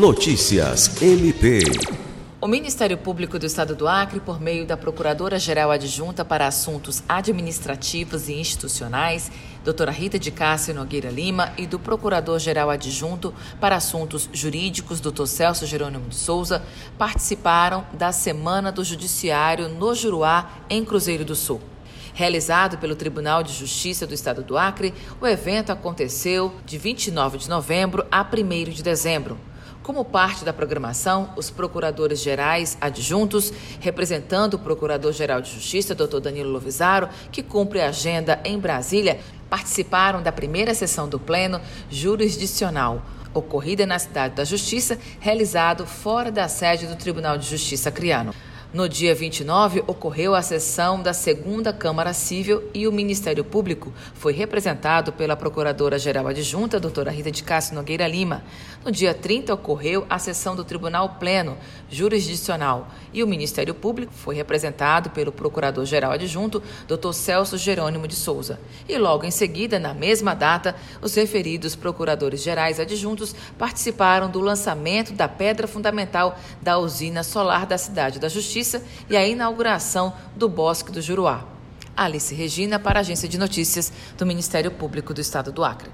Notícias MP. O Ministério Público do Estado do Acre, por meio da Procuradora-Geral Adjunta para Assuntos Administrativos e Institucionais, doutora Rita de Cássio Nogueira Lima, e do Procurador-Geral Adjunto para Assuntos Jurídicos, doutor Celso Jerônimo de Souza, participaram da Semana do Judiciário no Juruá, em Cruzeiro do Sul. Realizado pelo Tribunal de Justiça do Estado do Acre, o evento aconteceu de 29 de novembro a 1 de dezembro. Como parte da programação, os procuradores gerais adjuntos, representando o Procurador-Geral de Justiça, Dr. Danilo Lovisaro, que cumpre a agenda em Brasília, participaram da primeira sessão do Pleno Jurisdicional, ocorrida na Cidade da Justiça, realizado fora da sede do Tribunal de Justiça Criano. No dia 29, ocorreu a sessão da segunda Câmara Civil e o Ministério Público foi representado pela Procuradora-Geral Adjunta, doutora Rita de Castro Nogueira Lima. No dia 30, ocorreu a sessão do Tribunal Pleno Jurisdicional e o Ministério Público foi representado pelo Procurador-Geral Adjunto, doutor Celso Jerônimo de Souza. E logo em seguida, na mesma data, os referidos Procuradores-Gerais Adjuntos participaram do lançamento da pedra fundamental da usina solar da Cidade da Justiça Justiça e a inauguração do Bosque do Juruá. Alice Regina, para a Agência de Notícias do Ministério Público do Estado do Acre.